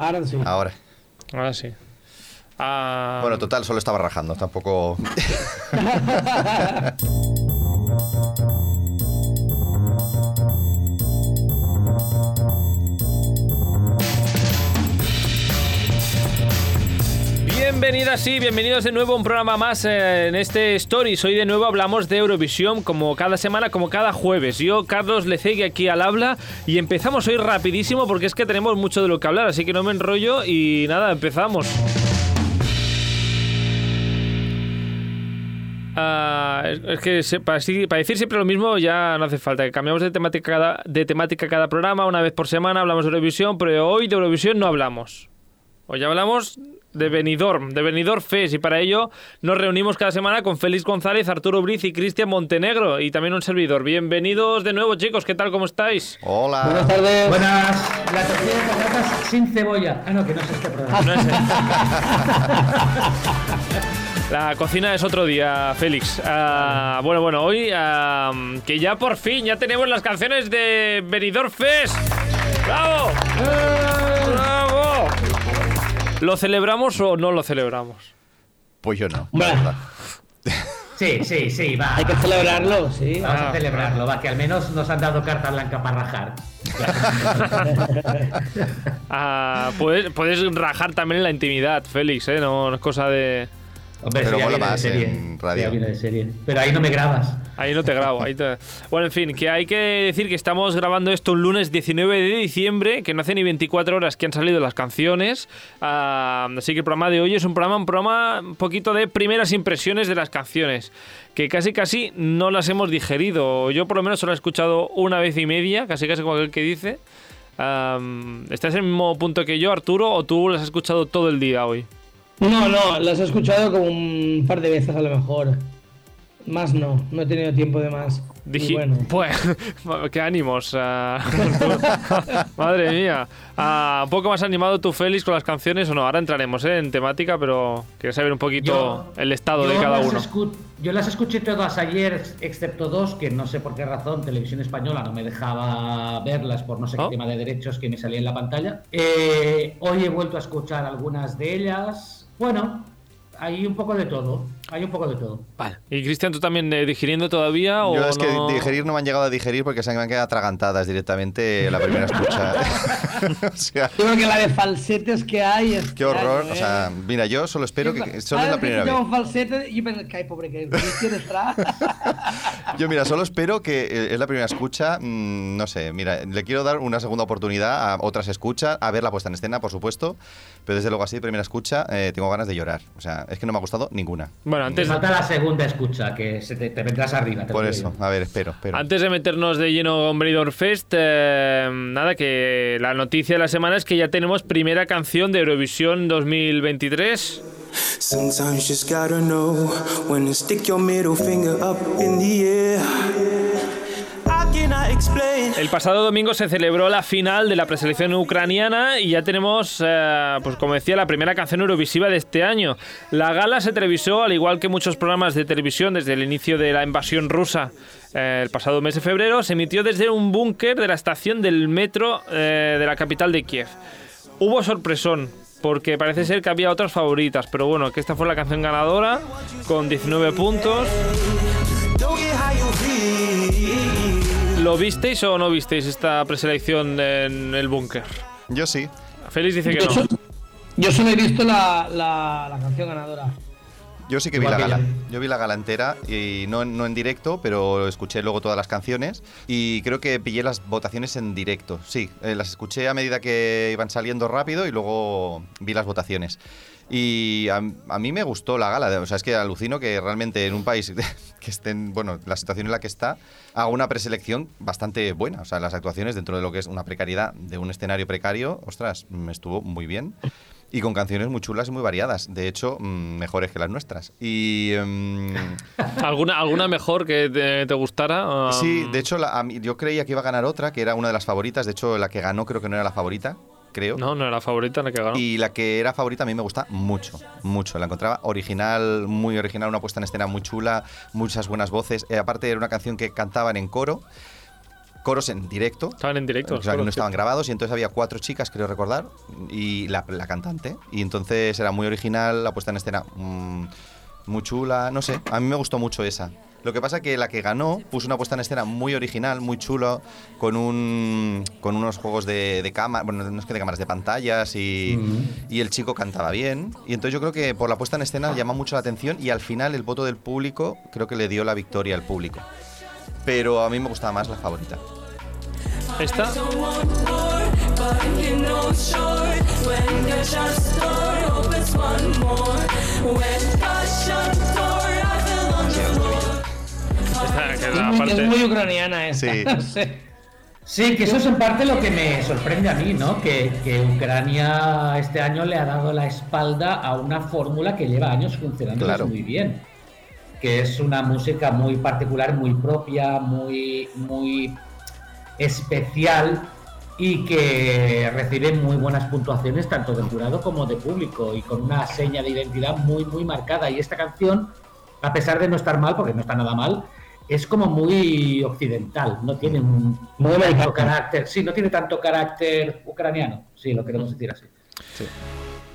Ahora sí. Ahora. Ahora sí. Ah, Bueno, total, solo estaba rajando, tampoco... Bienvenidas y bienvenidos de nuevo a un programa más eh, en este Stories. Hoy de nuevo hablamos de Eurovisión como cada semana, como cada jueves. Yo, Carlos Lecegui, aquí al habla y empezamos hoy rapidísimo porque es que tenemos mucho de lo que hablar, así que no me enrollo y nada, empezamos. Ah, es, que para decir siempre lo mismo ya no hace falta. que Cambiamos de temática, cada, de temática cada programa, una vez por semana hablamos de Eurovisión, pero hoy de Eurovisión no hablamos. Hoy hablamos de Benidorm, de Benidorm Fest, y para ello nos reunimos cada semana con Félix González, Arturo Briz y Cristian Montenegro, y también un servidor. Bienvenidos de nuevo, chicos, ¿qué tal? ¿Cómo estáis? Buenas Hola. tardes. Buenas, la tortilla de patatas sin cebolla. Ah, no, que no es este programa. No es- La cocina es otro día, Félix. Ah, bueno, bueno, hoy ah, que ya por fin ya tenemos las canciones de Benidorm Fest. ¡Bravo! ¡Bravo! ¿Lo celebramos o no lo celebramos? Pues yo no, la Bueno. verdad. Sí, sí, sí, va. Hay que celebrarlo, sí. Vamos Ah, a celebrarlo, va, que al menos nos han dado carta blanca para rajar. Ah, puedes, puedes rajar también en la intimidad, Félix, ¿eh? No, no es cosa de... Hombre, Pero mola de más serie. en radio. Ya viene de serie. Pero ahí no me grabas. Ahí no te grabo. Ahí te- Bueno, en fin, que hay que decir que estamos grabando esto un lunes 19 de diciembre, que no hace ni 24 horas que han salido las canciones. Ah, así que el programa de hoy es un programa, un programa un poquito de primeras impresiones de las canciones, que casi casi no las hemos digerido. Yo por lo menos solo he escuchado una vez y media, casi casi como aquel que dice. Ah, ¿Estás en el mismo punto que yo, Arturo, o tú las has escuchado todo el día hoy? No, no, las he escuchado como un par de veces a lo mejor. Más no, no he tenido tiempo de más. Dije, bueno. pues, qué ánimos. ah, madre mía. Ah, ¿Un poco más animado tú, Félix, con las canciones o no? Ahora entraremos ¿eh? en temática, pero quiero saber un poquito el estado de cada uno. yo las escuché todas ayer, excepto dos, que no sé por qué razón Televisión Española no me dejaba verlas por no sé ¿Oh? qué tema de derechos que me salía en la pantalla. Eh, hoy he vuelto a escuchar algunas de ellas. Bueno, hay un poco de todo. Hay un poco de todo. Vale. ¿Y Cristian, tú también eh, digiriendo todavía? o Yo es que no? digerir no me han llegado a digerir porque se me han quedado atragantadas directamente la primera escucha. o sea, Yo creo que la de falsetes que hay es. qué horror. O sea, mira, yo solo espero que solo es la primera vez. falsete y pensé que ay, pobre que Cristian está. Yo, mira, solo espero que eh, es la primera escucha. mm, no sé, mira, le quiero dar una segunda oportunidad a otras escuchas, a ver la puesta en escena, por supuesto. Pero desde luego, así, de primera escucha, eh, tengo ganas de llorar. O sea, es que no me ha gustado ninguna. Bueno, Te antes, falta la segunda escucha, que se te, te vendrás arriba. te Por eso, a ver, espero, espero. antes de meternos de lleno con Benidorm Fest, eh, nada, que la noticia de la semana es que ya tenemos primera canción de Eurovisión 2023. Sometimes just gotta know when to stick your middle finger up in the air. El pasado domingo se celebró la final de la preselección ucraniana y ya tenemos, eh, pues como decía, la primera canción eurovisiva de este año. La gala se televisó, al igual que muchos programas de televisión desde el inicio de la invasión rusa eh, el pasado mes de febrero, se emitió desde un búnker de la estación del metro eh, de la capital de Kiev. Hubo sorpresón, porque parece ser que había otras favoritas, pero bueno, que esta fue la canción ganadora, con 19 puntos. ¿Lo visteis o no visteis esta preselección en el búnker? Yo sí. Félix dice que Yo, no. so- yo solo he visto la, la, la canción ganadora. Yo sí que vi la gala. yo. Vi la gala entera y no, en- no en directo, pero escuché luego todas las canciones y creo que pillé las votaciones en directo. Sí, eh, las escuché a medida que iban saliendo rápido y luego vi las votaciones. Y a, a mí me gustó la gala, o sea, es que alucino que realmente en un país que esté en, bueno, la situación en la que está, haga una preselección bastante buena. O sea, las actuaciones dentro de lo que es una precariedad de un escenario precario, ostras, me estuvo muy bien. Y con canciones muy chulas y muy variadas. De hecho, mm, mejores que las nuestras. Y. em, ¿Alguna, ¿Alguna mejor que te, te gustara? Um, sí, de hecho, la- a mí- yo creía que iba a ganar otra, que era una de las favoritas. De hecho, la que ganó creo que no era la favorita, creo. No, no era la favorita la que ganó. Y la que era favorita a mí me gusta mucho, mucho. La encontraba original, muy original, una puesta en escena muy chula, muchas buenas voces. Eh, aparte era una canción que cantaban en coro. coros en directo. Estaban en directo. O sea, que no estaban grabados y entonces había cuatro chicas, creo recordar, y la, la cantante. Y entonces era muy original, la puesta en escena mm, muy chula, no sé, a mí me gustó mucho esa. Lo que pasa que la que ganó puso una puesta en escena muy original, muy chulo, con un con unos juegos de, de cámara, bueno, no es que de cámaras, de pantallas y, y el chico cantaba bien. Y entonces yo creo que por la puesta en escena llama mucho la atención y al final el voto del público creo que le dio la victoria al público. Pero a mí me gustaba más la favorita. ¿Esta? Es muy, parte- es muy ucraniana esta. Sí. no sé. Sí, que eso es en parte lo que me sorprende a mí, ¿no? Que, que Ucrania este año le ha dado la espalda a una fórmula que lleva años funcionando Claro. muy bien. Que es una música muy particular, muy propia, muy, muy especial y que recibe muy buenas puntuaciones tanto del jurado como de público y con una seña de identidad muy, muy marcada. Y esta canción, a pesar de no estar mal, porque no está nada mal, es como muy occidental, no tiene un Muy tanto americano. carácter, sí, no tiene tanto carácter ucraniano, sí, lo queremos decir así.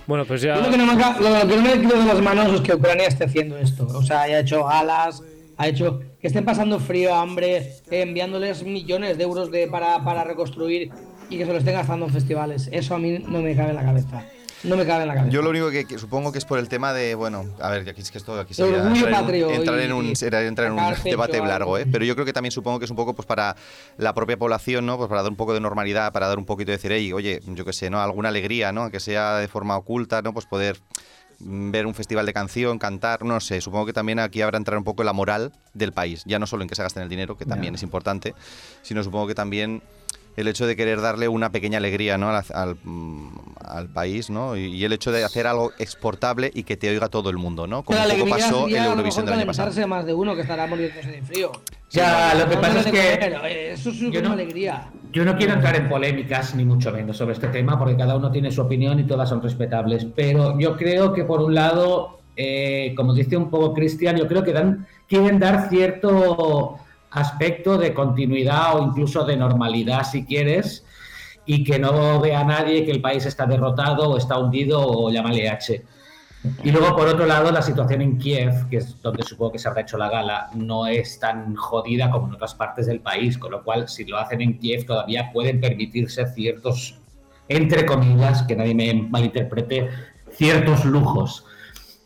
Bueno, pues Yo ya. Lo que, no me, lo, lo que no me quito de las manos es que Ucrania esté haciendo esto. O sea, haya hecho galas, ha hecho que estén pasando frío, hambre, eh, enviándoles millones de euros de, para, para reconstruir y que se lo estén gastando en festivales. Eso a mí no me cabe en la cabeza. No me cabe en la cabeza. Yo lo único que, que supongo que es por el tema de, bueno, a ver, aquí es que esto aquí sería entrar, en patrio un, entrar en un, era entrar en sacarse un debate largo. ¿eh? Pero yo creo que también supongo que es un poco pues para la propia población, ¿no? Pues para dar un poco de normalidad, para dar un poquito de decir, "Ey, oye, yo qué sé, ¿no? Alguna alegría, ¿no? Que sea de forma oculta, ¿no? Pues poder mm, ver un festival de canción, cantar, no sé, supongo que también aquí habrá entrar un poco en la moral del país, ya no solo en que se gasten el dinero, que también es importante, sino supongo que también el hecho de querer darle una pequeña alegría ¿no? al, al, al país ¿no? y, y el hecho de hacer algo exportable y que te oiga todo el mundo, ¿no? como un poco pasó en Eurovisión del año pasado. más de uno que estará muriéndose de frío. Ya, lo que No pasa es que eh, Eso es yo una no- alegría. yo no quiero entrar en polémicas ni mucho menos sobre este tema porque cada uno tiene su opinión y todas son respetables, pero yo creo que por un lado, eh, como dice un poco Cristian, yo creo que dan, quieren dar cierto aspecto de continuidad o incluso de normalidad si quieres y que no vea nadie que el país está derrotado o está hundido o llámale H. Y luego, por otro lado, la situación en Kiev, que es donde supongo que se habrá hecho la gala, no es tan jodida como en otras partes del país, con lo cual, si lo hacen en Kiev, todavía pueden permitirse ciertos, entre comillas, que nadie me malinterprete, ciertos lujos.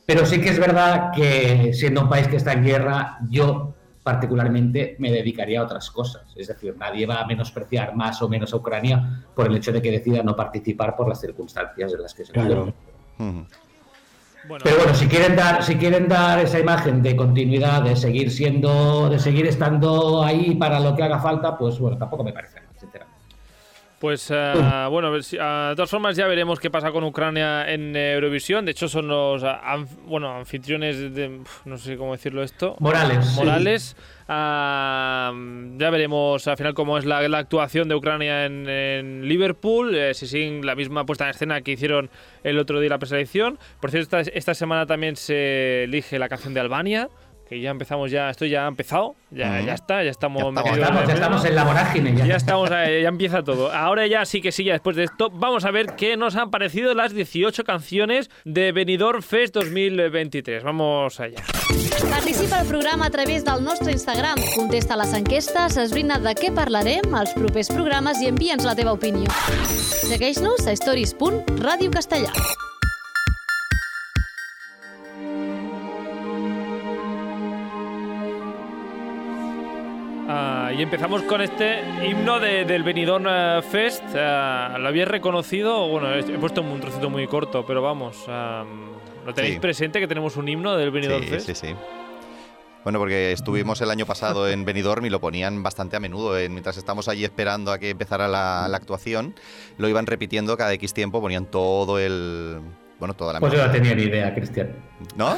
Pero sí que es verdad que, siendo un país que está en guerra, yo particularmente me dedicaría a otras cosas. Es decir, nadie va a menospreciar más o menos a Ucrania por el hecho de que decida no participar por las circunstancias en las que se encuentra. Bueno, Pero bueno, si quieren dar, si quieren dar esa imagen de continuidad, de seguir siendo, de seguir estando ahí para lo que haga falta, pues bueno, tampoco me parece sinceramente. Pues eh, bueno, de todas formas ya veremos qué pasa con Ucrania en Eurovisión. De hecho son los ah, anf- bueno anfitriones de no sé cómo decirlo esto. Morales. sí. Morales. Ah, ya veremos al final cómo es la, la actuación de Ucrania en, en Liverpool, eh, si siguen la misma puesta en escena que hicieron el otro día la preselección. Por cierto, esta, esta semana también se elige la canción de Albania, que ya empezamos ya, esto ya ha empezado, ya, Ujú. ya está, ya estamos Ya estamos. estamos, en ya estamos en la vorágine ya. Ya estamos, ahí, ya empieza todo. Ahora ya sí que sí, ya después de esto, vamos a ver qué nos han parecido las 18 canciones de Benidorm Fest 2023. Vamos allá. Participa al programa a través del nostre Instagram. Contesta les enquestes, esbrina de què parlarem als propers programes i envia'ns la teva opinió. Segueix-nos a stories.radiocastellà. Ah, y empezamos con este himno de- del Benidorm eh, Fest. Ah, ¿Lo habíais reconocido? Bueno, he he puesto un trocito muy corto, pero vamos. ah, ¿Lo tenéis Sí. presente que tenemos un himno del Benidorm Sí, Fest? sí, sí. Bueno, porque estuvimos el año pasado en Benidorm y lo ponían bastante a menudo. eh, Mientras estamos allí esperando a que empezara la, la actuación, lo iban repitiendo cada X tiempo, ponían todo el... Bueno, toda la... Pues yo no tenía ni idea, Cristian. ¿No?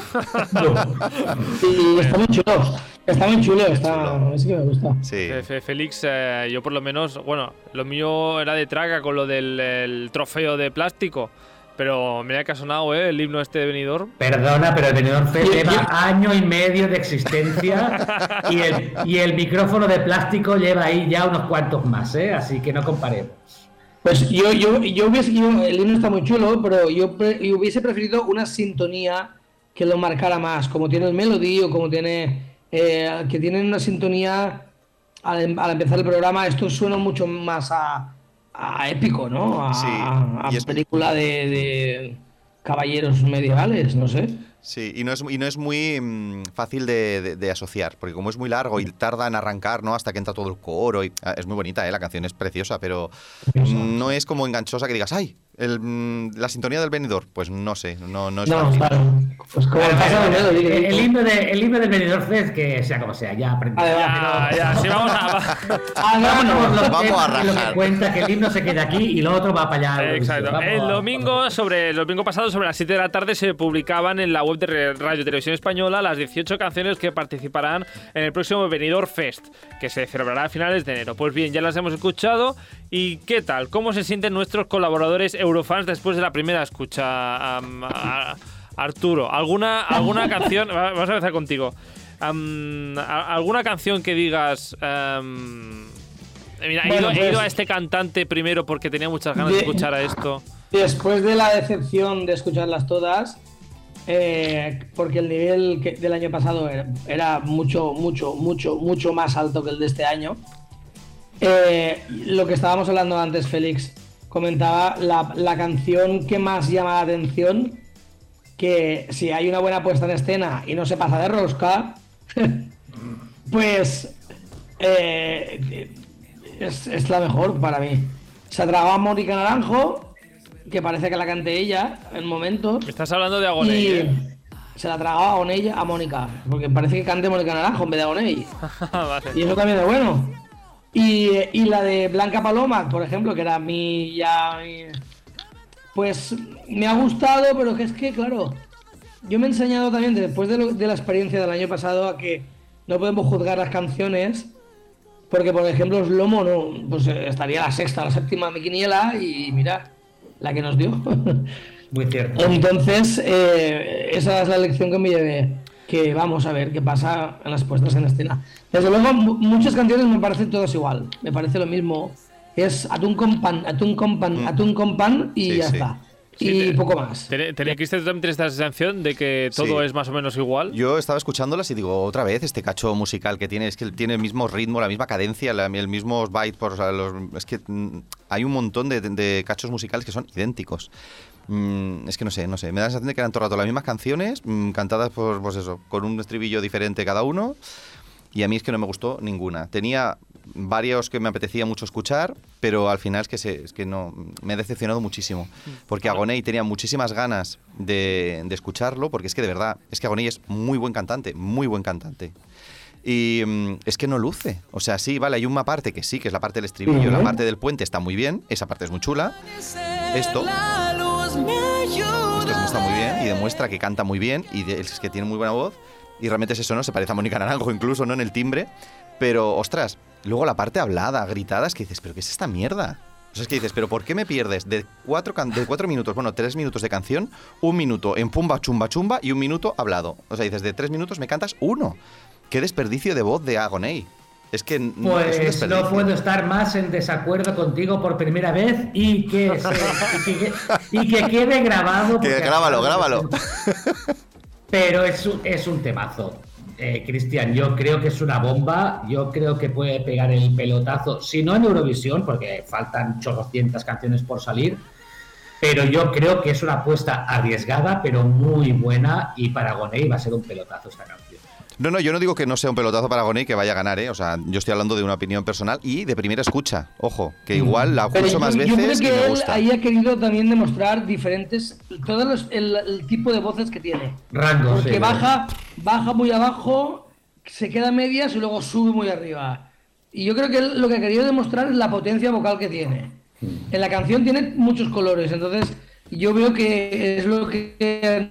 Y está muy chulo. Está muy chulo. Está, chulo. es que me gusta. Sí. Félix, eh, yo por lo menos, bueno, lo mío era de traga con lo del el trofeo de plástico, Pero mira que ha sonado, ¿eh? El himno este de venidor. Perdona, pero el Benidorm Fest lleva año y medio de existencia y el, y el micrófono de plástico lleva ahí ya unos cuantos más, ¿eh? Así que no comparemos. Pues yo, yo, yo hubiese, yo- el himno está muy chulo, pero yo, pre- yo hubiese preferido una sintonía que lo marcara más, como tiene el melodía o como tiene, eh, que tienen una sintonía al, al empezar el programa, esto suena mucho más a, a épico, ¿no? A, Sí, a es- película de, de caballeros medievales, no sé. Sí, y no es, y no es muy mm, fácil de, de- de asociar, porque como es muy largo y tarda en arrancar, ¿no? Hasta que entra todo el coro. Y, ah, es muy bonita, ¿eh? La canción es preciosa, pero mm, no es como enganchosa que digas, ¡ay! El, mm, la sintonía del venidor. Pues no sé, no, no es No, claro. Pues como el, himno de, el himno del Benidorm Fest, que sea como sea, ya aprendí. Ya, ya, sí, vamos a. Ah, los Vamos a y lo que rajar. cuenta que el himno se quede aquí y lo otro va para allá. Exacto. Vamos El domingo, sobre, el domingo pasado, sobre las 7 de la tarde, se publicaban en la web de Radio Televisión Española las 18 canciones que participarán en el próximo Benidorm Fest, que se celebrará a finales de enero. Pues bien, ya las hemos escuchado. ¿Y qué tal? ¿Cómo se sienten nuestros colaboradores Eurofans después de la primera escucha? A- Arturo, ¿alguna, alguna canción? va- Vamos a empezar contigo. A- ¿Alguna canción que digas... am, Mira, he, Bueno, ido, he ido pues- a este cantante primero porque tenía muchas ganas de escuchar a esto. Después de la decepción de escucharlas todas, eh, porque el nivel que- del año pasado era, era mucho, mucho, mucho, mucho más alto que el de este año. Eh, lo que estábamos hablando antes, Félix, comentaba la, la canción que más llama la atención, que si hay una buena puesta en escena y no se pasa de rosca, pues eh, es, es la mejor para mí. Se tragó a Mónica Naranjo, que parece que la cante ella en momentos. Me estás hablando de Agoney, ¿eh? se la tragaba a Onella a Mónica, porque parece que cante Mónica Naranjo en vez de Agoney. Vale. Y eso también es bueno. Y, y la de Blanca Paloma, por ejemplo, que era mi ya. mi- pues me ha gustado, pero que es que, claro, yo me he enseñado también después de, lo- de la experiencia del año pasado a que no podemos juzgar las canciones. Porque, por ejemplo, Slomo no, pues eh, estaría la sexta, la séptima de mi quiniela y mira, la que nos dio. Muy cierto. Entonces, eh, esa es la lección que me llevé. Que vamos a ver qué pasa en las puestas en escena. Desde luego, mu- muchas canciones me parecen todas igual. Me parece lo mismo. Es atún con pan, atún con pan, atún con pan y Sí, ya sí. está. Sí, y te- poco más. ¿Tenía tenía Cristian tú también tienes esta sensación de que todo Sí. es más o menos igual? Yo estaba escuchándolas y digo, otra vez, este cacho musical que tiene, es que tiene el mismo ritmo, la misma cadencia, la- el mismo byte, por, o sea, los- es que mm, hay un montón de, de cachos musicales que son idénticos. Mm, es que no sé, no sé, me da la sensación de que eran todo el rato las mismas canciones, mm, cantadas por, pues eso, con un estribillo diferente cada uno, y a mí es que no me gustó ninguna. Tenía varios que me apetecía mucho escuchar, pero al final es que, se- es que no, me he decepcionado muchísimo. Porque Agoney tenía muchísimas ganas de, de escucharlo, porque es que de verdad, es que Agoney es muy buen cantante, muy buen cantante. Y mm, es que no luce. O sea, sí, vale, hay una parte que sí, que es la parte del estribillo, la Ujú. parte del puente está muy bien, esa parte es muy chula. Esto, esto está muy bien y demuestra que canta muy bien y es que tiene muy buena voz. Y realmente es eso, ¿no? Se parece a Mónica Naranjo incluso, ¿no? En el timbre. Pero, ostras, luego la parte hablada, gritada, es que dices, ¿pero qué es esta mierda? O sea, es que dices, ¿pero por qué me pierdes de cuatro, de cuatro minutos, bueno, tres minutos de canción, un minuto en pumba, chumba, chumba y un minuto hablado? O sea, dices, de tres minutos me cantas uno. ¡Qué desperdicio de voz de Agoney! Es que n- es un Pues no puedo estar más en desacuerdo contigo por primera vez y que, se- y que, y que quede grabado. Que grábalo, grábalo. Pero es un, es un temazo. Eh, Cristian, yo creo que es una bomba. Yo creo que puede pegar el pelotazo, si no en Eurovisión, porque faltan chorrocientas canciones por salir. Pero yo creo que es una apuesta arriesgada, pero muy buena. Y para Gonei va a ser un pelotazo esta canción. No, no, yo no digo que no sea un pelotazo para Agoney que vaya a ganar, ¿eh? O sea, yo estoy hablando de una opinión personal y de primera escucha. Ojo, que igual la escucho más yo, yo creo veces y que me él gusta. ahí ha querido también demostrar diferentes, todos los- el, el tipo de voces que tiene. Rango, Porque sí, baja, baja muy abajo, se queda a medias y luego sube muy arriba. Y yo creo que él lo que ha querido demostrar es la potencia vocal que tiene. En la canción tiene muchos colores, entonces yo veo que es lo que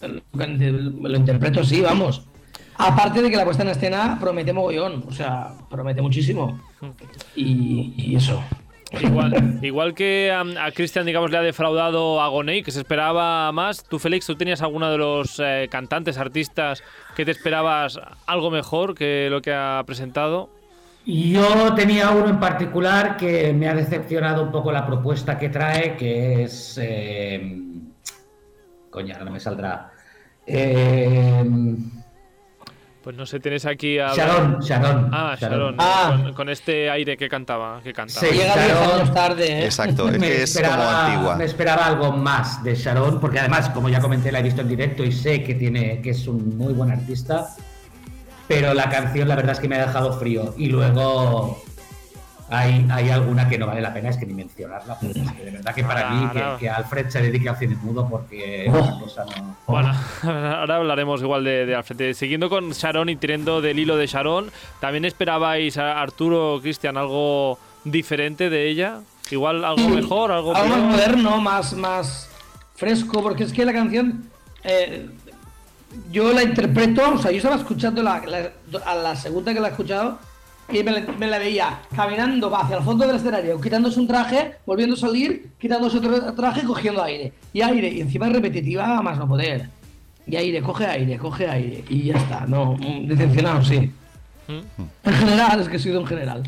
lo interpreto así, vamos. Aparte de que la puesta en escena promete mogollón, o sea, promete muchísimo. Y, y eso. Igual, igual que a, a Cristian, digamos, le ha defraudado a Gonei, que se esperaba más. Tú, Félix, ¿tú tenías alguno de los eh, cantantes, artistas que te esperabas algo mejor que lo que ha presentado? Yo tenía uno en particular que me ha decepcionado un poco la propuesta que trae, que es... Eh, coño, ahora no me saldrá. Eh, Pues no sé, tienes aquí a... Sharon, Sharon. Ah, Sharon, Ah. Con, con este aire que cantaba. Que cantaba. Sí. Llega 10 Sharon- años tarde, ¿eh? Exacto, es me, que es como esperaba, antigua. me esperaba algo más de Sharon, porque además, como ya comenté, la he visto en directo y sé que tiene que es un muy buen artista. Pero la canción, la verdad es que me ha dejado frío. Y luego hay, hay alguna que no vale la pena, es que ni mencionarla. porque es que de verdad que para Ahora, mí, que, ahora. que Alfred se dedique al cine mudo, porque Oh. esa cosa no. Bueno, ahora hablaremos igual de, de Alfred. Siguiendo con Sharon y tirando del hilo de Sharon, ¿también esperabais a Arturo, Cristian, algo diferente de ella? Igual algo mejor, algo Algo más moderno, más, más fresco, porque es que la canción eh, yo la interpreto, o sea, yo estaba escuchando la, la- a la segunda que la he escuchado y me la, me la veía caminando va hacia el fondo del escenario, quitándose un traje, volviendo a salir, quitándose otro traje, cogiendo aire. Y aire, y encima es repetitiva más no poder. Y aire, coge aire, coge aire. Y ya está, no, mm, decepcionado, sí. ¿Mm? En general, es que he sido en general.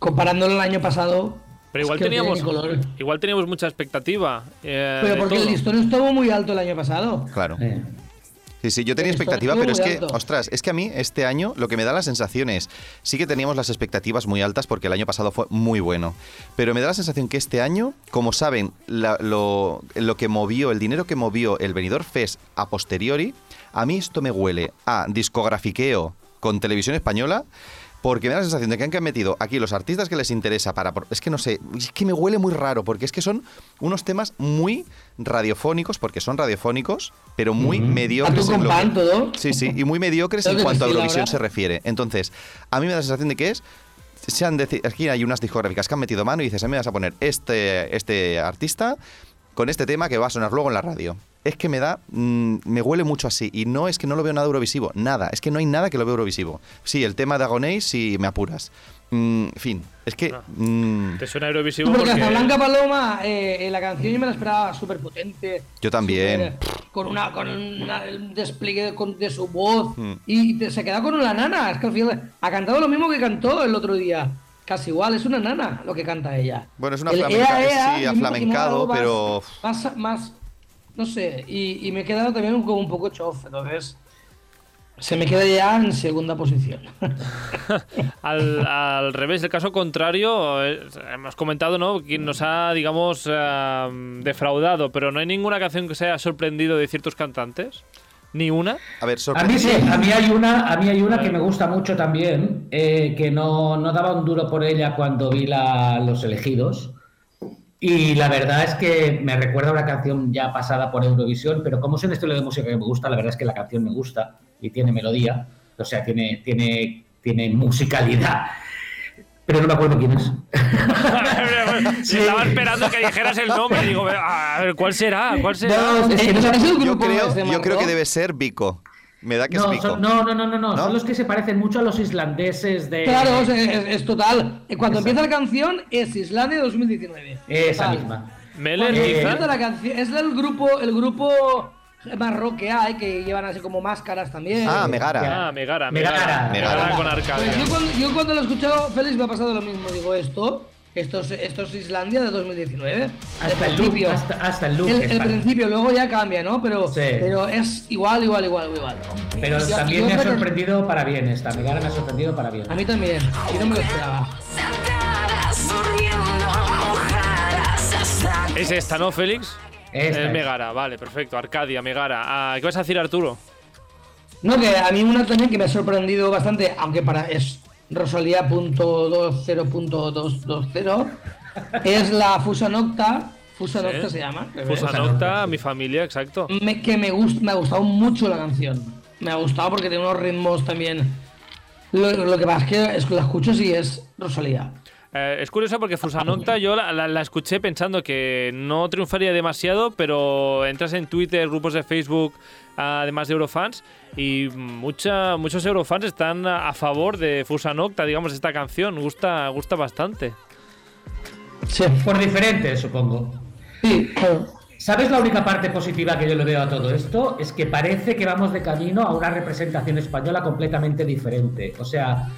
Comparándolo el año pasado. Pero igual es que teníamos, color. igual teníamos mucha expectativa. eh, Pero porque el listón estuvo muy alto el año pasado. Claro. Eh. Sí, sí, yo tenía expectativa, pero es que, ostras, es que a mí este año lo que me da la sensación es, sí que teníamos las expectativas muy altas porque el año pasado fue muy bueno, pero me da la sensación que este año, como saben, la- lo, lo que movió, el dinero que movió el Benidorm Fest a posteriori, a mí esto me huele a discografiqueo con televisión española. Porque me da la sensación de que han metido aquí los artistas que les interesa para... Es que no sé, es que me huele muy raro, porque es que son unos temas muy radiofónicos, porque son radiofónicos, pero muy mediocres. En con lo que- pan, todo. Sí, sí, y muy mediocres en cuanto a Eurovisión se refiere. Entonces, a mí me da la sensación de que es. Se han aquí hay unas discográficas que han metido mano y dices, a mí me vas a poner este, este artista con este tema que va a sonar luego en la radio. Es que me da, mm, me huele mucho así. Y no es que no lo veo nada eurovisivo, nada. Es que no hay nada que lo veo eurovisivo. Sí, el tema de Agonéis, si me apuras. Mm, en fin, es que... Ah. mm, Te suena Eurovisivo Porque porque... hasta Blanca Paloma, eh, en la canción yo me la esperaba súper potente. Yo también. con una, con una- un despliegue con- de su voz. Mm. Y te- se queda con una nana. Es que al final ha cantado lo mismo que cantó el otro día. Casi igual, es una nana lo que canta ella. Bueno, es una El flamenca- ea, ea, sí, aflamencado, más- pero- Más, más, no sé, y, y me he quedado también un- como un poco chof, entonces se me queda ya en segunda posición. Al, al revés, el caso contrario, eh, hemos comentado, ¿no? Quien nos ha, digamos, eh, defraudado, pero no hay ninguna canción que se haya sorprendido de ciertos cantantes. Ni una. a ver, A mí sí, a mí hay una, a mí hay una que me gusta mucho también, eh, que no, no daba un duro por ella cuando vi la- los elegidos. Y la verdad es que me recuerda a una canción ya pasada por Eurovisión, pero como es un estilo de música que me gusta, la verdad es que la canción me gusta y tiene melodía, o sea, tiene, tiene, tiene musicalidad. Pero no me acuerdo quién es. Estaba esperando que dijeras el nombre. Digo, a ver, ¿cuál será? ¿Cuál será? No, es que no ¿Es el Yo grupo creo, yo creo que debe ser Vico. Me da que es No, Vico. son- no, no, no, no, no, son los que se parecen mucho a los islandeses de... Claro, es, es- es total. Cuando empieza la canción es Islandia 2019. Esa Total. misma. Meller, Eh, la canción, es el grupo, el grupo marroquí que hay, que llevan así como máscaras también. Ah, Megara. Ah, Megara, Megara. Megara. Megara. Megara con Pues Arcadia. yo, cuando, yo cuando lo he escuchado, Félix me ha pasado lo mismo. Digo, esto, esto es, esto es Islandia de 2019. Hasta El el look, principio. hasta, hasta el look. El, principio, luego ya cambia, ¿no? Pero, Sí. pero es igual, igual, igual, igual. Pero también me ha que- sorprendido para bien esta. Megara me ha sorprendido para bien. A mí también, y no me lo esperaba. Es esta, ¿no, Félix? Esta es. Megara, vale, perfecto. Arcadia, Megara. Ah, ¿Qué vas a decir, Arturo? No, que a mí una también que me ha sorprendido bastante, aunque para es Rosalía.20.220, es la Fusa Nocta. Fusa Sí. Nocta se llama. Fusa Nocta, mi familia, exacto. Me- que me, gust, me ha gustado mucho la canción. Me ha gustado porque tiene unos ritmos también. Lo, lo que pasa es que la escucho si es Rosalía. Eh, es curioso porque Fusanocta yo la, la- la escuché pensando que no triunfaría demasiado, pero entras en Twitter, grupos de Facebook, además de Eurofans, y mucha, muchos Eurofans están a, favor de Fusanocta, digamos, esta canción. Gusta, gusta bastante. Sí. Por diferentes, supongo. Sí. ¿Sabes la única parte positiva que yo le veo a todo esto? Es que parece que vamos de camino a una representación española completamente diferente. O sea,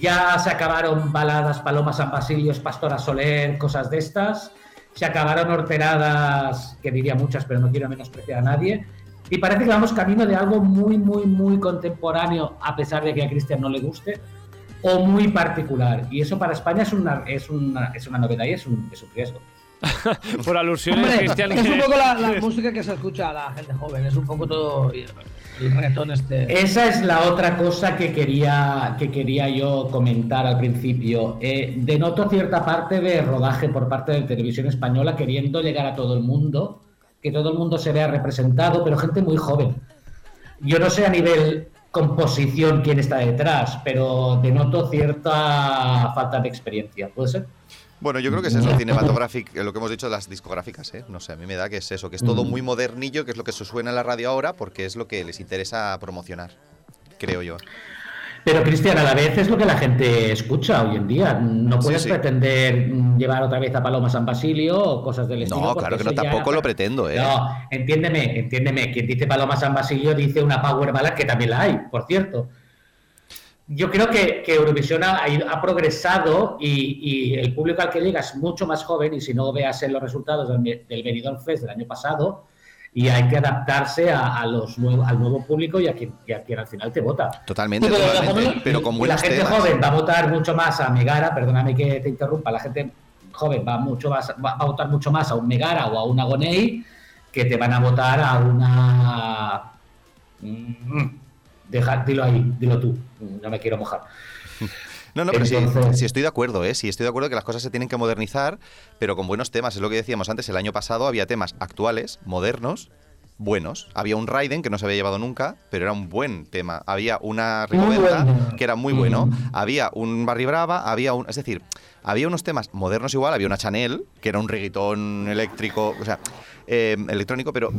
ya se acabaron baladas Paloma San Basilio, Pastora Soler, cosas de estas. Se acabaron horteradas, que diría muchas, pero no quiero menospreciar a nadie. Y parece que vamos camino de algo muy, muy, muy contemporáneo, a pesar de que a Cristian no le guste, o muy particular. Y eso para España es una, es una, es una novedad y es es un riesgo. Por alusiones, Hombre, Cristian. es un poco la, la música que se escucha a la gente joven, es un poco todo el reggaetón este. Esa es la otra cosa que quería, que quería yo comentar al principio. Eh, denoto cierta parte de rodaje por parte de Televisión Española queriendo llegar a todo el mundo, que todo el mundo se vea representado, pero gente muy joven. Yo no sé a nivel composición quién está detrás, pero denoto cierta falta de experiencia. ¿Puede ser? Bueno, yo creo que es eso, cinematográfico, lo que hemos dicho de las discográficas, ¿eh? No sé, a mí me da que es eso, que es todo Mm. muy modernillo, que es lo que se suena en la radio ahora, porque es lo que les interesa promocionar, creo yo. Pero Cristian, a la vez es lo que la gente escucha hoy en día. No puedes sí. pretender mm, llevar otra vez a Paloma San Basilio o cosas del estilo. No, claro que no, ya- tampoco lo pretendo, ¿eh? No, entiéndeme, entiéndeme. Quien dice Paloma San Basilio dice una power ballad que también la hay, por cierto. Yo creo que, que Eurovisión ha, ido- ha progresado y, y el público al que llega es mucho más joven y si no veas en los resultados del, del Benidorm Fest del año pasado y hay que adaptarse a, a los nuevo- al nuevo público y a quien, y a quien al final te vota. Totalmente, pero la totalmente, joven- pero con la gente temas. joven va a votar mucho más a Megara, perdóname que te interrumpa, la gente joven va mucho más, va a votar mucho más a un Megara o a un Agonei que te van a votar a una Mm, deja, dilo ahí, dilo tú, no me quiero mojar. No, no, pero sí, sí estoy de acuerdo, ¿eh? Sí estoy de acuerdo que las cosas se tienen que modernizar, pero con buenos temas. Es lo que decíamos antes, el año pasado había temas actuales, modernos, buenos. Había un Raiden que no se había llevado nunca, pero era un buen tema. Había una Muy Rigoberta bueno. que era muy bueno. Mm. Había un Barry Brava, había un... Es decir, había unos temas modernos igual, había una Chanel, que era un reggaetón eléctrico, o sea, eh, electrónico, pero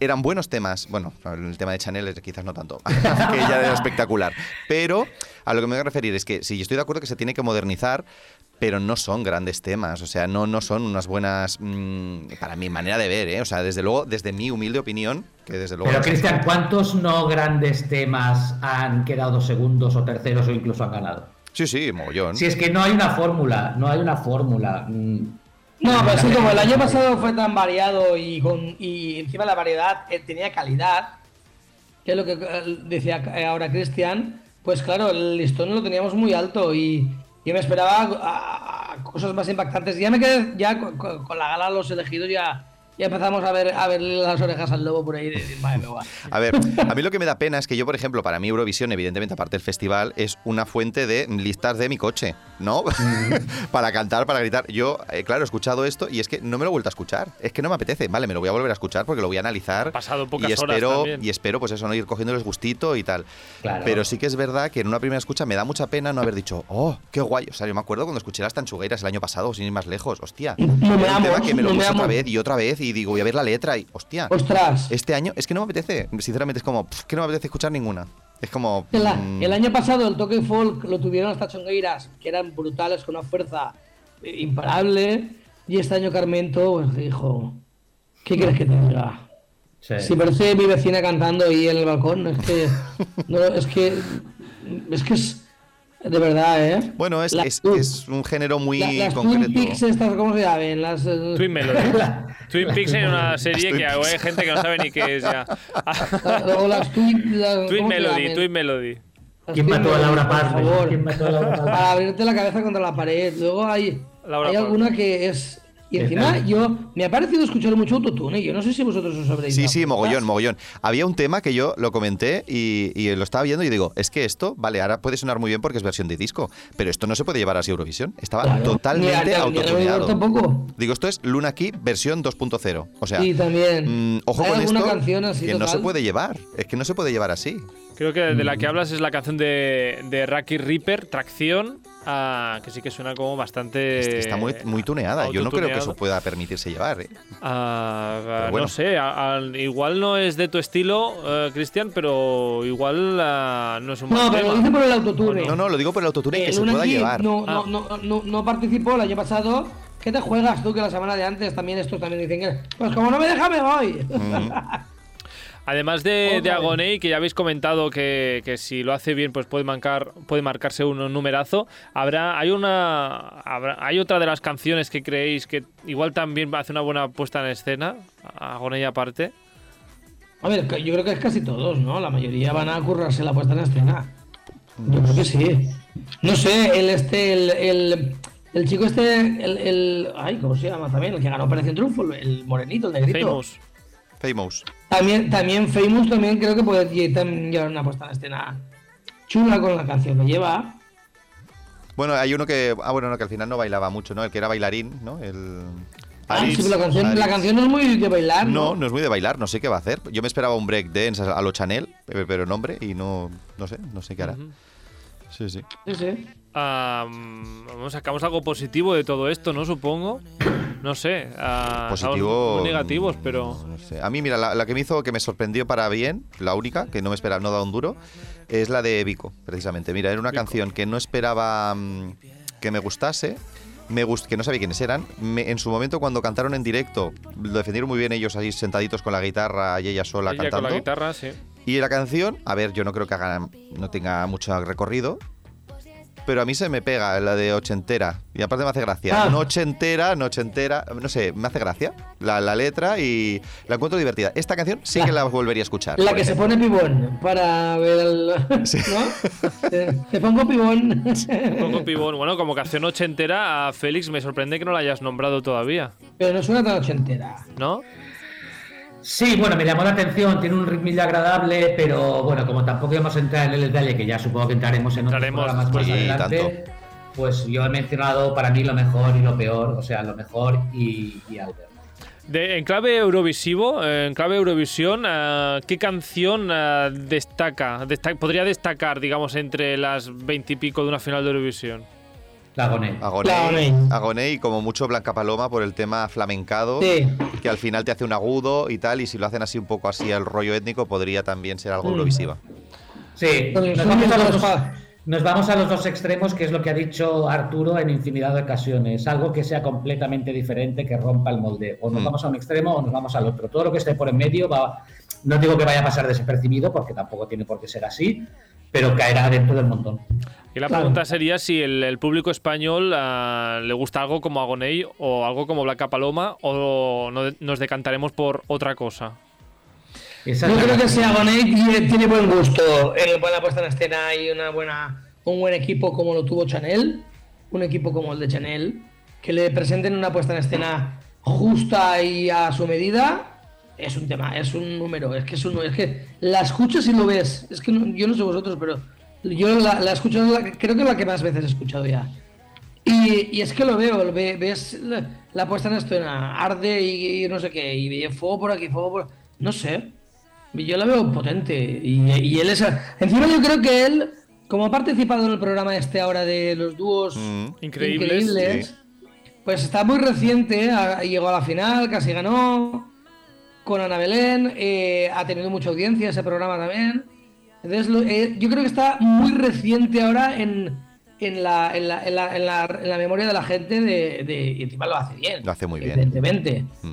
eran buenos temas. Bueno, el tema de Chanel es- quizás no tanto, que ya era espectacular. Pero a lo que me voy a referir es que sí, yo estoy de acuerdo que se tiene que modernizar, pero no son grandes temas, o sea, no, no son unas buenas, mm, para mi manera de ver, ¿eh? o sea, desde luego, desde mi humilde opinión, que desde luego... Pero Cristian, ¿cuántos no grandes temas han quedado segundos o terceros o incluso han ganado? Sí, sí, mogollón. Si es que no hay una fórmula, no hay una fórmula. No, pero la como el año pasado fue tan variado y, con, y encima la variedad eh, tenía calidad, que es lo que eh, decía eh, ahora Cristian, pues claro, el listón lo teníamos muy alto y yo me esperaba cosas más impactantes. Ya me quedé, ya con la gala de los elegidos ya, ya empezamos a ver a verle las orejas al lobo por ahí y decir, madre mía, guau". A ver, a mí lo que me da pena es que yo, por ejemplo, para mí Eurovisión, evidentemente, aparte del festival, es una fuente de listas de mi coche, ¿no? para cantar, para gritar. Yo, eh, claro, he escuchado esto y es que no me lo he vuelto a escuchar. Es que no me apetece. Vale, me lo voy a volver a escuchar porque lo voy a analizar. Ha pasado pocas y horas espero, también. Y espero, pues eso, no ir cogiéndoles gustito y tal. Claro. Pero sí que es verdad que en una primera escucha me da mucha pena no haber dicho, oh, qué guay. O sea, yo me acuerdo cuando escuché las tanchugueiras el año pasado, sin ir más lejos. Hostia. No era un meamos, tema que me lo no puse otra vez y otra vez y digo, voy a ver la letra y, hostia. Ostras, Este año es que no me apetece. Sinceramente es como, pff, que no me apetece escuchar ninguna. Es como... el, mm, el año pasado el toque folk lo tuvieron hasta chongueiras, que eran brutales, con una fuerza eh, imparable, y este año Carmento pues, dijo, ¿qué quieres que te diga? Sí. Si parece mi vecina cantando ahí en el balcón, es que. No, es que. Es que es. De verdad, ¿eh? Bueno, es, La- es, es un género muy La- las concreto. Twin Peaks estas, ¿cómo se llaman? Las. eh, Twin Melody. Twin Peaks es una serie que hay gente que no sabe ni qué es ya. la- o las Twin. las- Twin ¿cómo se Melody? Twin Melody. ¿Quién mató a Laura por Palmer? favor. ¿Quién mató a Laura Palmer? Para abrirte la cabeza contra la pared. Luego hay. Laura hay alguna que es. Y encima yo. Me ha parecido escuchar mucho autotune. Yo no sé si vosotros os habréis. Sí, dado sí, cuenta. mogollón, mogollón. Había un tema que yo lo comenté y, y lo estaba viendo y digo, es que esto, vale, ahora puede sonar muy bien porque es versión de disco, pero esto no se puede llevar así a Eurovisión. Estaba Claro. Totalmente autotuneado. tampoco. Digo, esto es Luna Key versión 2.0. O sea, Sí, también. mm, ojo con esto, canción así que no se puede llevar. Es que no se puede llevar así. Creo que de la que hablas es la canción de, de Rocky Reaper, Tracción, ah, que sí que suena como bastante. Está muy, muy tuneada. Yo no creo que eso pueda permitirse llevar. ¿eh? Ah, bueno. No sé, a- a- igual no es de tu estilo, eh, Cristian, pero igual ah, no es un No, buen pero lo dice por el autotune. No, no, lo digo por el autotune Eh, que se pueda llevar. No, Ah. no, no, no, no participó el año pasado ¿qué te juegas tú que la semana de antes también estos también dicen que, pues como no me deja me voy? Además de, vez. Agoney, que ya habéis comentado que, que si lo hace bien, pues puede marcar, puede marcarse un, numerazo. Habrá, hay una, habrá- hay otra de las canciones que creéis que igual también hace una buena puesta en escena, Agoney aparte. A ver, yo creo que es casi todos, ¿no? La mayoría van a currarse la puesta en escena. Yo creo que sí. No sé, el este, el, el, el chico este, el, el- Ay, ¿cómo se llama también? El que ganó Operación Triunfo, el morenito, el negrito. Famous. Famous. También, también Famous también creo que puede llevar una puesta en escena chula con la canción que lleva. Bueno, hay uno que. Ah, bueno, no, que al final no bailaba mucho, ¿no? El que era bailarín, ¿no? El. Ah, Aritz, sí, la canción, la canción no es muy de bailar, No, ¿no? no es muy de bailar, no sé qué va a hacer. Yo me esperaba un break dance a lo Chanel, pero pero nombre, y no, no sé, no sé qué hará. Sí, sí. Sí, sí. Mm, vamos, sacamos algo positivo de todo esto, ¿no? Supongo. No sé. ah, Positivo. muy negativos, pero. No sé. A mí, mira, la, la que me hizo que me sorprendió para bien, la única, que no me esperaba, no da un duro, es la de Vico, precisamente. Mira, era una Vico. canción que no esperaba mm, que me gustase. Me gust que no sabía quiénes eran. Me- en su momento, cuando cantaron en directo, lo defendieron muy bien ellos ahí sentaditos con la guitarra y ella sola Ella cantando. con la guitarra, sí. Y la canción, a ver, yo no creo que haga, no tenga mucho recorrido, pero a mí se me pega la de ochentera. Y aparte me hace gracia. Ah. Noche entera, noche entera, no sé, me hace gracia la, la letra y la encuentro divertida. Esta canción sí La- que la volvería a escuchar. La que se pone pibón para ver el. Sí. ¿No? Te, te pongo pibón. Poco pibón. Bueno, como canción ochentera, a Félix me sorprende que no la hayas nombrado todavía, Pero no suena tan ochentera. ¿no? Sí, bueno, me llamó la atención, tiene un ritmillo agradable, pero bueno, como tampoco íbamos a entrar en el detalle, que ya supongo que entraremos en otros programas más sí, adelante, pues yo he mencionado para mí lo mejor y lo peor, o sea, lo mejor y, y Albert. De- en clave Eurovisivo, en clave Eurovisión, eh, ¿qué canción eh, destaca, desta- podría destacar, digamos, entre las veintipico de una final de Eurovisión? La Goné. Agoney, Agoney. Agoney y como mucho Blanca Paloma por el tema flamencado, Sí. que al final te hace un agudo y tal, y si lo hacen así un poco así al rollo étnico, podría también ser algo Mm. eurovisiva. Sí, el vamos, a los dos, nos vamos a los dos extremos, que es lo que ha dicho Arturo en infinidad de ocasiones. Algo que sea completamente diferente, que rompa el molde. O nos Mm. vamos a un extremo o nos vamos al otro. Todo lo que esté por en medio va. No digo que vaya a pasar desapercibido, porque tampoco tiene por qué ser así, pero caerá dentro del montón. Y la Claro. pregunta sería si el, el público español ah, le gusta algo como Agoney o algo como Blanca Paloma o no- nos decantaremos por otra cosa. Yo creo que si Agoné tiene, tiene buen gusto en buena puesta en escena y una buena, un buen equipo como lo tuvo Chanel, un equipo como el de Chanel, que le presenten una puesta en escena justa y a su medida, es un tema, es un número, es que es un, es que la escuchas y lo ves, es que no- yo no sé vosotros, pero yo la, la escucho, la- creo que es la que más veces he escuchado ya. Y, y es que lo veo, lo ve- ves la, la puesta en escena, arde y, y no sé qué, y fuego por aquí, fuego por... No sé, yo la veo potente. Y, y él es... Encima yo creo que él, como ha participado en el programa este ahora de los dúos Mm. Increíbles, increíbles, pues está muy reciente, ha- llegó a la final, casi ganó con Ana Belén, eh, ha tenido mucha audiencia ese programa también. Entonces lo- eh, yo creo que está muy reciente ahora en, en, la, en, la, en, la, en la- en la memoria de la gente de, de- y encima lo hace bien. Lo hace muy bien. Evidentemente. Mm.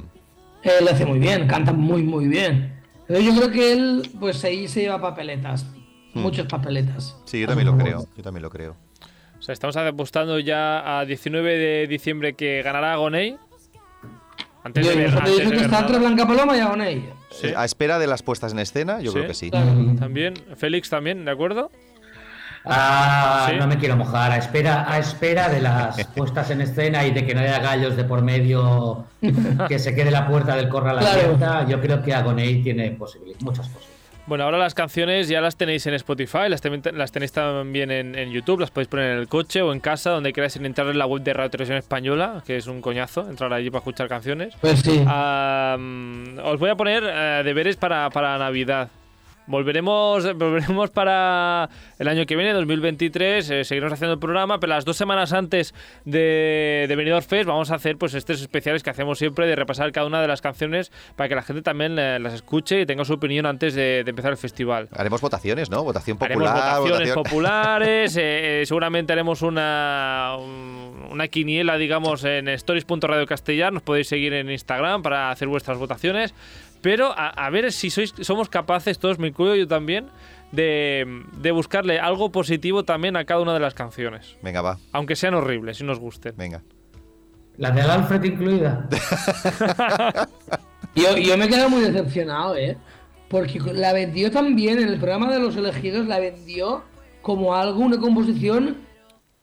Eh, lo hace muy bien, canta muy muy bien. Pero yo creo que él, pues ahí se lleva papeletas. Hmm. Muchas papeletas. Sí, yo también lo creo. Yo también lo creo. O sea, estamos apostando ya a 19 de diciembre que ganará Agoney. Antes Yo, de ver, antes de que está entre Blanca Paloma y Agoney. Sí. A espera de las puestas en escena, yo Sí. creo que sí. Claro. También, Félix también, ¿de acuerdo? Ah, Sí. No me quiero mojar, a espera, a espera de las puestas en escena y de que no haya gallos de por medio, que se quede la puerta del corral Claro. abierta, yo creo que Agoney tiene posibilidades, muchas posibilidades. Bueno, ahora las canciones ya las tenéis en Spotify, las, ten- las tenéis también en, en YouTube, las podéis poner en el coche o en casa, donde queráis sin entrar en la web de Radio Televisión Española, que es un coñazo entrar allí para escuchar canciones. Pues sí. Mm, os voy a poner eh, deberes para, para Navidad. Volveremos, volveremos para el año que viene, 2023, eh, seguiremos haciendo el programa, pero las dos semanas antes de, de Benidorm Fest vamos a hacer pues estos especiales que hacemos siempre de repasar cada una de las canciones para que la gente también eh, las escuche y tenga su opinión antes de, de empezar el festival. Haremos votaciones, ¿no? Votación Haremos popular. votaciones votación- populares, eh, eh, seguramente haremos una, un- una quiniela, digamos, en stories.radio castellar. Nos podéis seguir en Instagram para hacer vuestras votaciones. Pero a, a ver si sois, somos capaces, todos, me incluyo yo también, de, de buscarle algo positivo también a cada una de las canciones. Venga, va, Aunque sean horribles y nos gusten. venga. La de Alfred incluida. Yo, yo me he quedado muy decepcionado, ¿eh? Porque la vendió también en el programa de los elegidos, la vendió como algo, una composición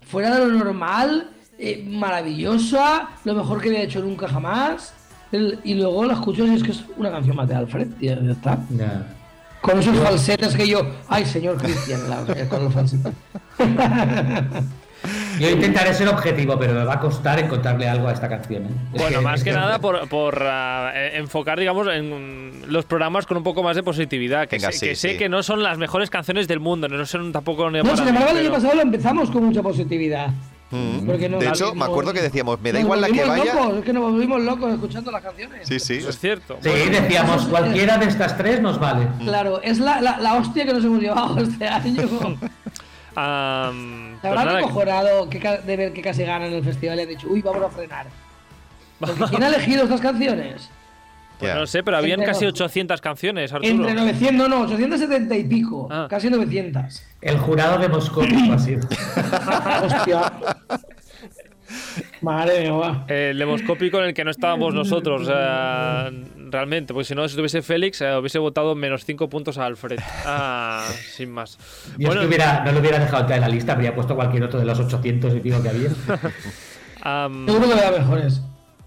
fuera de lo normal, eh, maravillosa, lo mejor que había hecho nunca jamás. El- y luego la escucho y es que es una canción más de Alfred, tío, ya está. Ya. Con esos falsetes que yo. Ay, señor Cristian, con los falsetes. Yo intentaré ser objetivo, pero me va a costar encontrarle algo a esta canción. ¿eh? Es Bueno, más es que nada por, por, ah, eh, enfocar, digamos, en los programas con un poco más de positividad. Que, Venga, sé, sí, que sé que no son las mejores canciones del mundo, no son tampoco No, sin embargo, el año pasado lo empezamos con mucha positividad. Mm. Porque nos de hecho, me acuerdo que decíamos, me da igual la que vaya. locos, es que nos volvimos locos escuchando las canciones. Sí, sí. Es cierto. Sí, decíamos, cualquiera de estas tres nos vale. Claro, es la, la, la hostia que nos hemos llevado este año. Am, La pues que cojonado que ca- de ver que casi ganan el festival y han dicho, uy, vamos a frenar. Porque ¿quién ha elegido estas canciones? Pues no sé, pero habían Entre casi los- 800 canciones, Arturo. Entre 900, no, 870 y pico. Ah. Casi 900. El jurado de Moscú ha sido. Hostia. Madre mía. El demoscópico en el que no estábamos nosotros, o sea, realmente, porque si no, si estuviese Félix, eh, hubiese votado menos 5 puntos a Alfred. Ah, sin más. Yo es que hubiera, no lo hubiera dejado entrar en la lista, habría puesto cualquier otro de los 800 y pico que había. am, Seguro que vea mejores.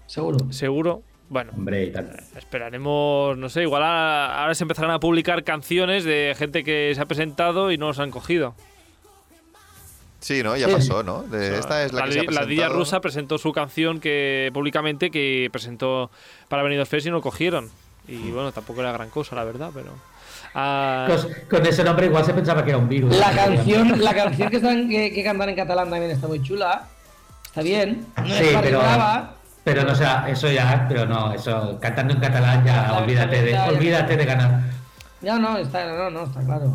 Seguro. seguro. Bueno, Hombre, y tal. esperaremos, no sé, igual a- ahora se empezarán a publicar canciones de gente que se ha presentado y no los han cogido. Sí, ¿no? Ya Sí. pasó, ¿no? De- esta es la, que se ha di- la Día presentado. Rusa presentó su canción que públicamente que presentó para Benidorm Fest y no cogieron. Y bueno, tampoco era gran cosa, la verdad, pero... Ah, Con, con ese nombre igual se pensaba que era un virus. La canción, la canción que, están, que, que cantan en catalán también está muy chula. Está bien. No Sí, es pero, brava. Pero no, o sea, eso ya, pero no, eso, cantando en catalán ya, olvídate de, ya, ya. olvídate de ganar. Ya no, está, no, no, está claro.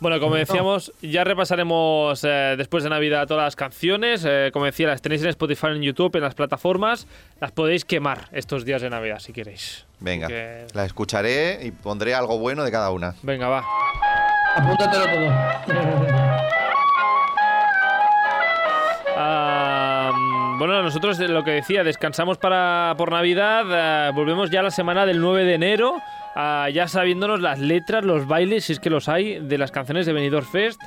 Bueno, como decíamos, ya repasaremos eh, después de Navidad todas las canciones. Eh, como decía, las tenéis en Spotify, en YouTube, en las plataformas. Las podéis quemar estos días de Navidad si queréis. Venga, Que- la escucharé y pondré algo bueno de cada una. Venga, va. Apúntatelo todo. Bueno, nosotros eh, lo que decía, descansamos para por Navidad, eh, volvemos ya la semana del 9 de enero, ah, ya sabiéndonos las letras, los bailes, si es que los hay, de las canciones de Benidorm Fest.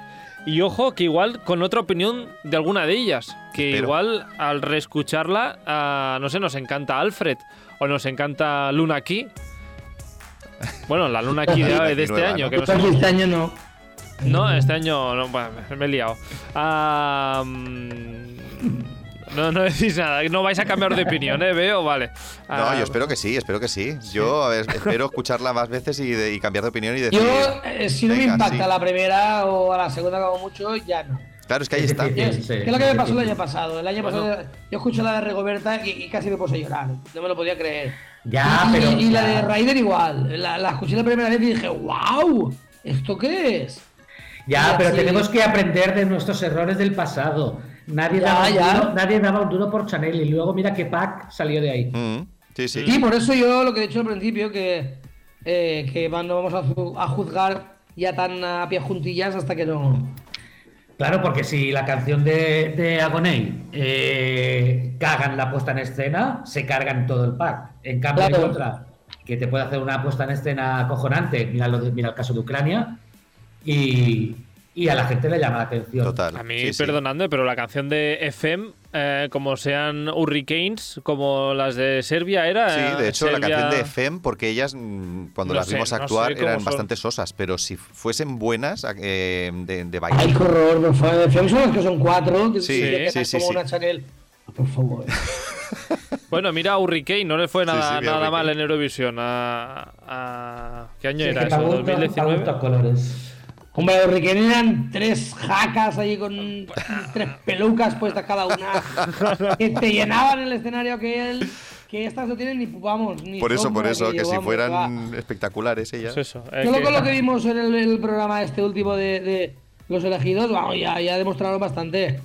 Y ojo, que igual con otra opinión de alguna de ellas, que Espero. igual al reescucharla, ah, no sé, nos encanta Alfred o nos encanta Luna Key. Bueno, la Luna Key de, de este nueva, año, ¿no? que no sé- este año no. no, este año no, bueno, me he liado. Ah, mm, no, no decís nada, no vais a cambiar de opinión, ¿eh? Veo, vale. No, Ah, yo espero que sí, espero que sí. Yo a ver, espero escucharla más veces y, de- y cambiar de opinión y decir. Yo, eh, si no me impacta sí. la primera o a la segunda como mucho, ya no. Claro, es que ahí Es está. difícil. Es, Sí, que es lo que me pasó el año pasado. El año Bueno. pasado yo escuché la de Rigoberta y, y casi me puse a llorar. No me lo podía creer. Ya, y, pero. y la de ya. Ryder igual. La, la escuché la primera vez y dije, wow, ¿esto qué es? Ya, Y pero así- tenemos que aprender de nuestros errores del pasado. Nadie, Ya, daba, ya. Duro, nadie daba un duro por Chanel y luego mira que Pac salió de ahí. Mm, sí, sí. Y por eso yo lo que he dicho al principio, que, eh, que no vamos a, ju- a juzgar ya tan a pie juntillas hasta que no. Claro, porque si la canción de, de Agoney eh, cagan la puesta en escena, se cargan todo el pack. En cambio, Claro. hay otra que te puede hacer una puesta en escena acojonante. Mira, lo de- mira el caso de Ucrania. Y, y a la gente le llama la atención. Total. A mí, sí, sí. perdonadme, pero la canción de FM, eh, como sean Hurricanes, como las de Serbia, era. Sí, de hecho, la Serbia- canción de FEM, porque ellas, mm, cuando No las sé, vimos no actuar, sé cómo eran son. bastante sosas, pero si fuesen buenas eh, de, de Ay, baile. qué horror, por favor. Fem son las que son cuatro. Que Sí, sí, sí, como sí. una Chanel. Por favor. Bueno, mira a Hurricane, no le fue Sí, nada, sí, a nada mal en Eurovisión. A, a- ¿Qué año Sí, era eso? para ¿2019? gustos colores. Hombre, los Riquelme eran tres jacas ahí con tres pelucas puestas cada una. que te llenaban el escenario que él. Que estas no tienen ni, vamos, ni Por eso, por eso, que yo, si vamos, fueran va. espectaculares ellas. Pues eso. eh, Solo que- con lo que vimos en el, el programa este último de, de los elegidos, vamos, ya, ya demostraron bastante.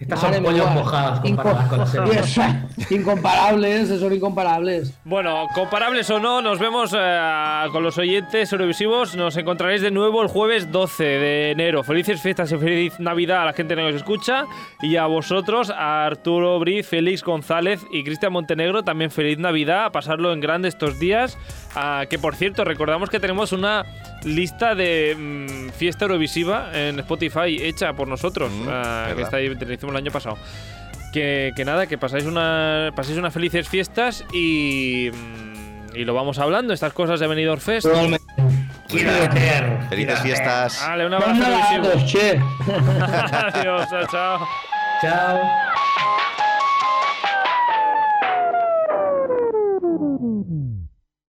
Estas son pollos mía. mojados comparadas con la serie. Yes, incomparables, son incomparables. Bueno, comparables o no, nos vemos eh, con los oyentes eurovisivos. Nos encontraréis de nuevo el jueves 12 de enero. Felices fiestas y feliz Navidad a la gente que nos escucha. Y a vosotros, a Arturo Briz, Félix González y Cristian Montenegro, también feliz Navidad. A pasarlo en grande estos días. Ah, que por cierto, recordamos que tenemos una lista de mm, fiesta eurovisiva en Spotify hecha por nosotros. Mm, ah, que está ahí, te hicimos el año pasado. Que, que nada, que pasáis, una, paséis unas felices fiestas y, mm, y lo vamos hablando, estas cosas de Benidorm Fest. Quiero meter. Felices fiestas. Vale, un abrazo. Adiós, chao. Chao.